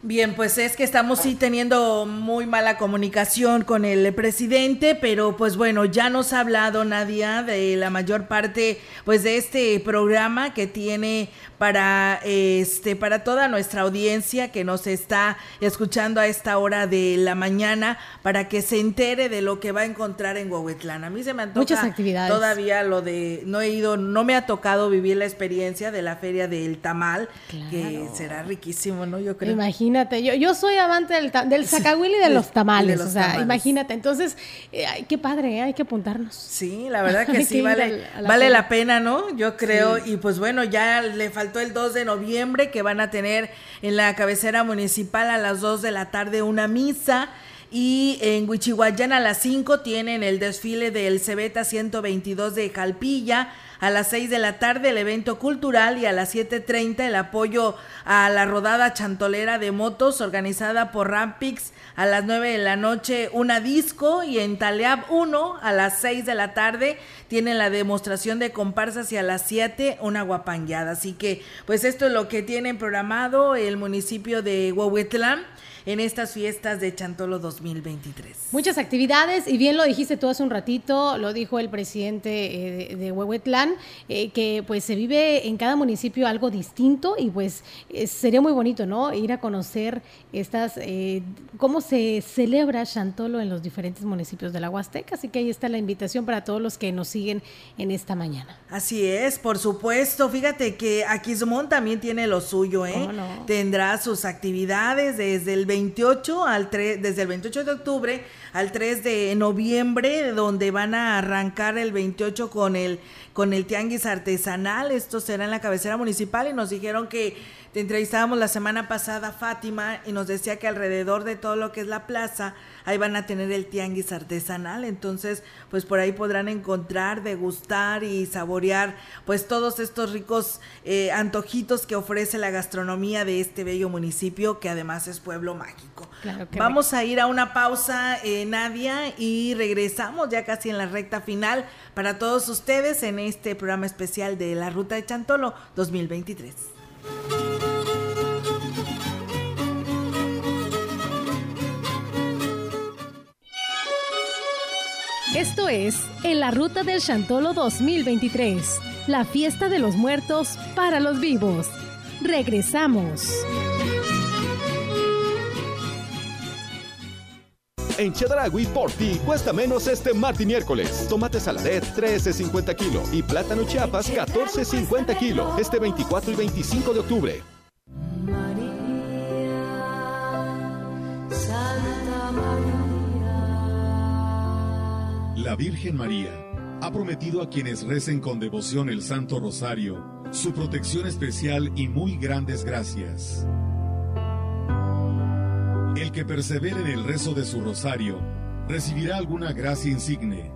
Bien, pues es que estamos sí teniendo muy mala comunicación con el presidente, pero pues bueno, ya nos ha hablado Nadia de la mayor parte pues de este programa que tiene para este para toda nuestra audiencia que nos está escuchando a esta hora de la mañana para que se entere de lo que va a encontrar en Huehuetlán. A mí se me antoja Muchas actividades. todavía lo de no he ido, no me ha tocado vivir la experiencia de la feria del tamal, que será riquísimo, ¿no? Yo creo. Imagínate, yo, yo soy amante del, del y de los tamales, y de los o sea, tamales. imagínate. Entonces, eh, ay, qué padre, ¿eh? hay que apuntarnos. Sí, la verdad que sí vale, la vale feria. la pena, ¿no? Yo creo, Sí. y pues bueno, ya le faltó el 2 de noviembre que van a tener en la cabecera municipal a las 2 de la tarde una misa. Y en Huichihuayán a las 5 tienen el desfile del Cebeta 122 de Jalpilla. A las 6 de la tarde el evento cultural y a las 7.30 el apoyo a la rodada chantolera de motos organizada por Rampix. A las 9 de la noche una disco y en Taleab 1 a las 6 de la tarde tienen la demostración de comparsas y a las 7 una guapangueada. Así que pues esto es lo que tienen programado el municipio de Huehuetlán. En estas fiestas de Chantolo 2023. Muchas actividades y bien lo dijiste tú hace un ratito, lo dijo el presidente eh, de, Huehuetlán, eh, que pues se vive en cada municipio algo distinto y pues eh, sería muy bonito, ¿no? Ir a conocer estas, cómo se celebra Chantolo en los diferentes municipios de la Huasteca, así que ahí está la invitación para todos los que nos siguen en esta mañana. Así es, por supuesto, fíjate que Aquismón también tiene lo suyo, ¿eh? Tendrá sus actividades desde el 28 al 3, desde el 28 de octubre al 3 de noviembre, donde van a arrancar el 28 con el, con el tianguis artesanal. Esto será en la cabecera municipal y nos dijeron que te entrevistábamos la semana pasada, Fátima, y nos decía que alrededor de todo lo que es la plaza, ahí van a tener el tianguis artesanal. Entonces, pues por ahí podrán encontrar, degustar y saborear, pues todos estos ricos eh, antojitos que ofrece la gastronomía de este bello municipio, que además es pueblo mágico. Vamos a ir a una pausa, eh, Nadia, y regresamos ya casi en la recta final para todos ustedes en este programa especial de la Ruta de Chantolo 2023. Esto es En la Ruta del Chantolo 2023, la fiesta de los muertos para los vivos. Regresamos. En Chedragui por ti cuesta menos este martes y miércoles. Tomate saladet 13.50 kilo y plátano chiapas 14.50 kilo. Este 24 y 25 de octubre. La Virgen María ha prometido a quienes recen con devoción el Santo Rosario su protección especial y muy grandes gracias. El que persevere en el rezo de su rosario recibirá alguna gracia insigne.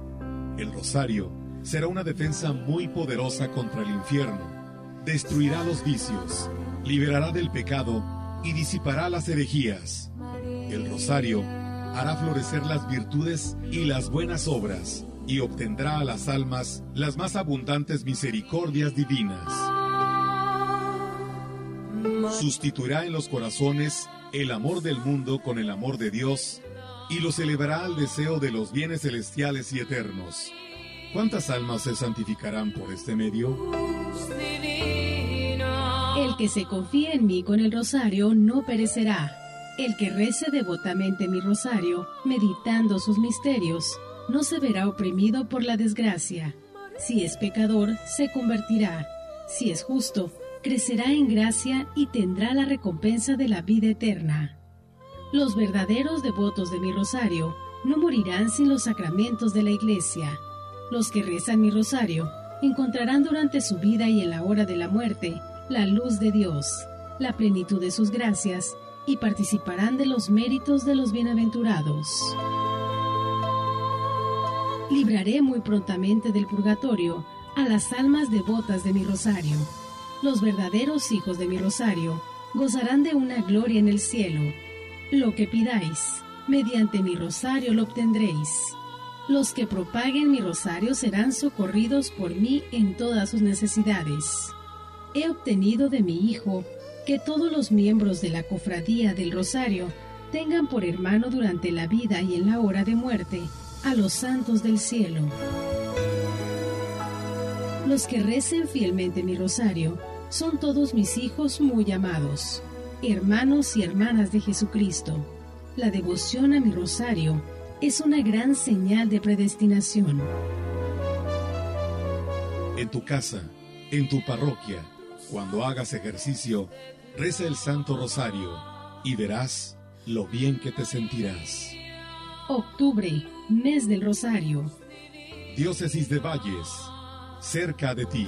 El rosario será una defensa muy poderosa contra el infierno, destruirá los vicios, liberará del pecado y disipará las herejías. El rosario hará florecer las virtudes y las buenas obras, y obtendrá a las almas las más abundantes misericordias divinas. Sustituirá en los corazones el amor del mundo con el amor de Dios, y los elevará al deseo de los bienes celestiales y eternos. ¿Cuántas almas se santificarán por este medio? El que se confía en mí con el rosario no perecerá. El que rece devotamente mi rosario, meditando sus misterios, no se verá oprimido por la desgracia. Si es pecador, se convertirá. Si es justo, crecerá en gracia y tendrá la recompensa de la vida eterna. Los verdaderos devotos de mi rosario no morirán sin los sacramentos de la iglesia. Los que rezan mi rosario encontrarán durante su vida y en la hora de la muerte la luz de Dios, la plenitud de sus gracias y participarán de los méritos de los bienaventurados. Libraré muy prontamente del purgatorio a las almas devotas de mi rosario. Los verdaderos hijos de mi rosario gozarán de una gloria en el cielo. Lo que pidáis, mediante mi rosario lo obtendréis. Los que propaguen mi rosario serán socorridos por mí en todas sus necesidades. He obtenido de mi Hijo que todos los miembros de la cofradía del Rosario tengan por hermano durante la vida y en la hora de muerte a los santos del cielo. Los que recen fielmente mi rosario son todos mis hijos muy amados, hermanos y hermanas de Jesucristo. La devoción a mi rosario es una gran señal de predestinación. En tu casa, en tu parroquia, cuando hagas ejercicio, Reza el Santo Rosario y verás lo bien que te sentirás. Octubre, mes del Rosario. Diócesis de Valles, cerca de ti.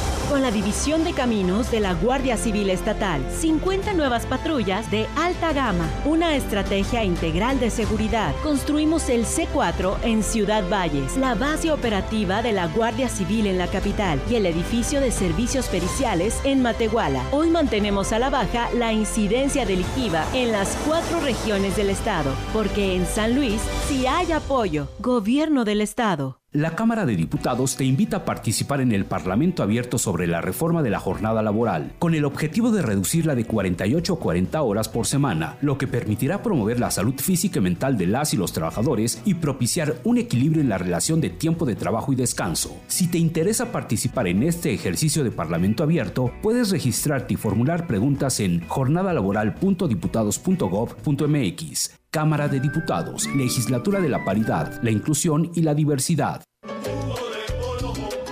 Con la División de Caminos de la Guardia Civil Estatal, 50 nuevas patrullas de alta gama, una estrategia integral de seguridad. Construimos el C4 en Ciudad Valles, la base operativa de la Guardia Civil en la capital y el edificio de servicios periciales en Matehuala. Hoy mantenemos a la baja la incidencia delictiva en las cuatro regiones del estado, porque en San Luis sí hay apoyo. Gobierno del Estado. La Cámara de Diputados te invita a participar en el Parlamento abierto sobre la reforma de la jornada laboral, con el objetivo de reducirla de 48 a 40 horas por semana, lo que permitirá promover la salud física y mental de las y los trabajadores y propiciar un equilibrio en la relación de tiempo de trabajo y descanso. Si te interesa participar en este ejercicio de Parlamento abierto, puedes registrarte y formular preguntas en jornadalaboral.diputados.gov.mx. Cámara de Diputados, Legislatura de la Paridad, la Inclusión y la Diversidad.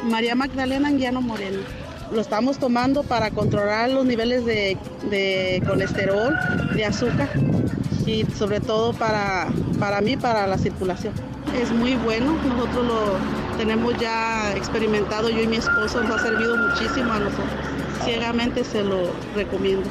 María Magdalena Anguiano Moreno. Lo estamos tomando para controlar los niveles de, de colesterol, de azúcar y sobre todo para, para mí, para la circulación. Es muy bueno, nosotros lo tenemos ya experimentado, yo y mi esposo, nos ha servido muchísimo a nosotros. Ciegamente se lo recomiendo.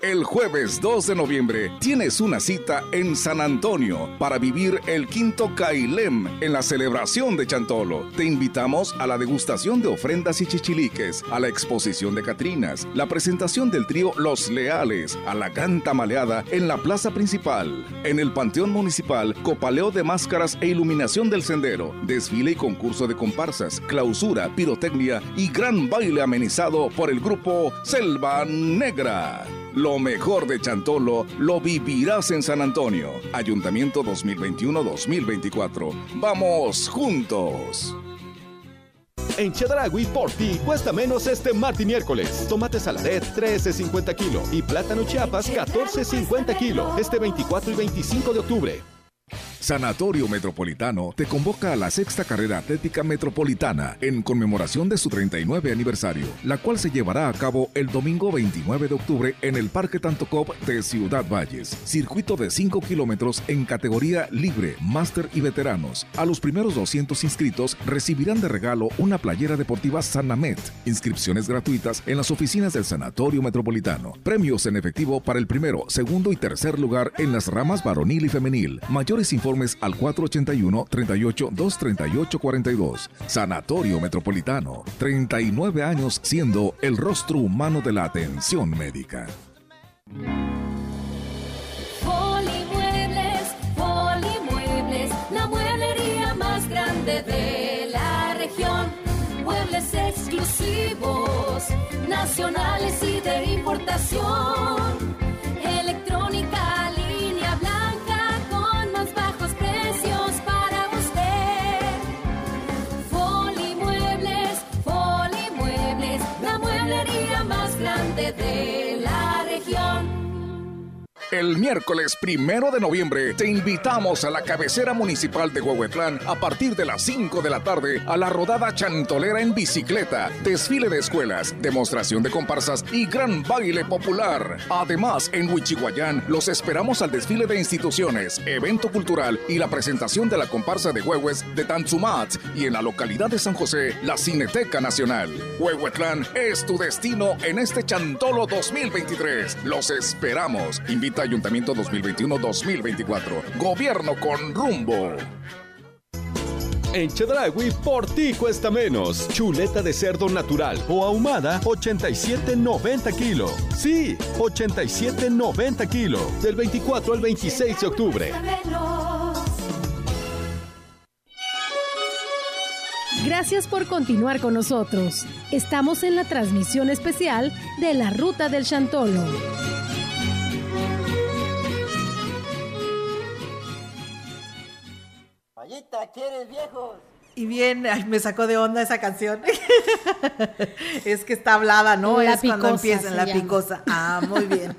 El jueves 2 de noviembre tienes una cita en San Antonio para vivir el quinto Cailem en la celebración de Chantolo. Te invitamos a la degustación de ofrendas y chichiliques, a la exposición de Catrinas, la presentación del trío Los Leales, a la gran tamaleada en la plaza principal. En el Panteón Municipal, copaleo de máscaras e iluminación del sendero, desfile y concurso de comparsas, clausura, pirotecnia y gran baile amenizado por el grupo Selva Negra. Lo mejor de Chantolo lo vivirás en San Antonio. Ayuntamiento 2021-2024. ¡Vamos juntos! En Chedragui por ti cuesta menos este martes y miércoles. Tomate saladet 13.50 kilo y plátano chiapas 14.50 kilo este 24 y 25 de octubre. Sanatorio Metropolitano te convoca a la sexta carrera atlética metropolitana en conmemoración de su 39 aniversario, la cual se llevará a cabo el domingo 29 de octubre en el Parque Tantocop de Ciudad Valles. Circuito de 5 kilómetros en categoría libre, máster y veteranos. A los primeros 200 inscritos recibirán de regalo una playera deportiva Sanamet. Inscripciones gratuitas en las oficinas del Sanatorio Metropolitano. Premios en efectivo para el primero, segundo y tercer lugar en las ramas varonil y femenil. Mayores informes al 481-38-238-42. Sanatorio Metropolitano, 39 años siendo el rostro humano de la atención médica. Polimuebles, Polimuebles, la mueblería más grande de la región. Muebles exclusivos, nacionales y de importación. El miércoles primero de noviembre te invitamos a la cabecera municipal de Huehuetlán a partir de las 5 de la tarde a la rodada chantolera en bicicleta, desfile de escuelas, demostración de comparsas y gran baile popular. Además, en Huichihuayán los esperamos al desfile de instituciones, evento cultural y la presentación de la comparsa de Huehues de Tanzumat y en la localidad de San José, la Cineteca Nacional. Huehuetlán es tu destino en este Chantolo 2023. Los esperamos. Invita Ayuntamiento 2021-2024. Gobierno con rumbo. En Chedragui, por ti cuesta menos. Chuleta de cerdo natural o ahumada, 87.90 kilo. Sí, 87.90 kilo. Del 24 al 26 de octubre. Gracias por continuar con nosotros. Estamos en la transmisión especial de la Ruta del Chantolo. ¿Quieres viejos? Y bien, ay, me sacó de onda esa canción. es que está hablada, ¿no? La es cuando empieza en la picosa. Ah, muy bien.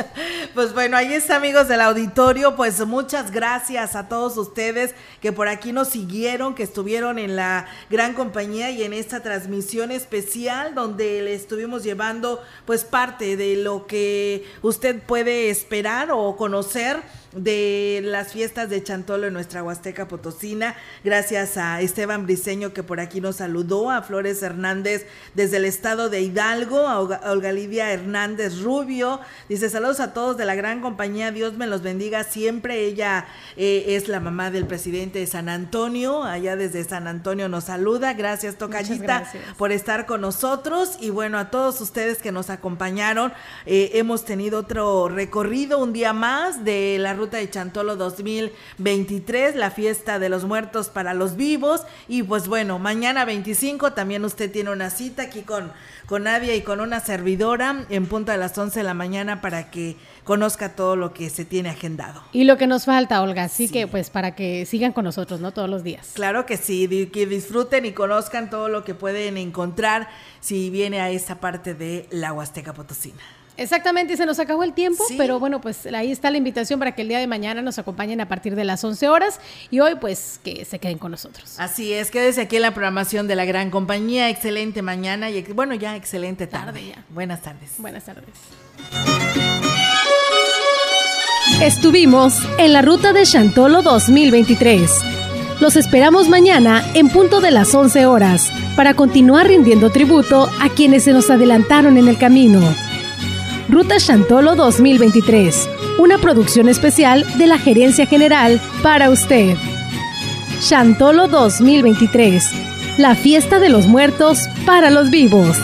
pues bueno, ahí está, amigos del auditorio. Pues muchas gracias a todos ustedes que por aquí nos siguieron, que estuvieron en la gran compañía y en esta transmisión especial donde le estuvimos llevando pues parte de lo que usted puede esperar o conocer de las fiestas de Chantolo en nuestra Huasteca Potosina. Gracias a Esteban Briseño que por aquí nos saludó, a Flores Hernández desde el estado de Hidalgo, a Olga Lidia Hernández Rubio. Dice saludos a todos de la gran compañía, Dios me los bendiga siempre. Ella eh, es la mamá del presidente de San Antonio, allá desde San Antonio nos saluda. Gracias Tocayita por estar con nosotros y bueno, a todos ustedes que nos acompañaron. Eh, hemos tenido otro recorrido, un día más de la Ruta de Chantolo 2023, la fiesta de los muertos para los vivos. Y pues bueno, mañana 25 también usted tiene una cita aquí con, con Nadia y con una servidora en punto a las 11 de la mañana para que conozca todo lo que se tiene agendado. Y lo que nos falta, Olga, así que pues para que sigan con nosotros, ¿no? Todos los días. Claro que sí, que disfruten y conozcan todo lo que pueden encontrar si viene a esta parte de la Huasteca Potosina. Exactamente, se nos acabó el tiempo, pero bueno, pues ahí está la invitación para que el día de mañana nos acompañen a partir de las 11 horas y hoy pues que se queden con nosotros. Así es, quédese aquí en la programación de la gran compañía, excelente mañana y bueno, ya excelente tarde. ya. Buenas tardes. Buenas tardes. Estuvimos en la ruta de Chantolo 2023. Los esperamos mañana en punto de las 11 horas para continuar rindiendo tributo a quienes se nos adelantaron en el camino. Ruta Chantolo 2023, una producción especial de la Gerencia General para usted. Chantolo 2023, la fiesta de los muertos para los vivos.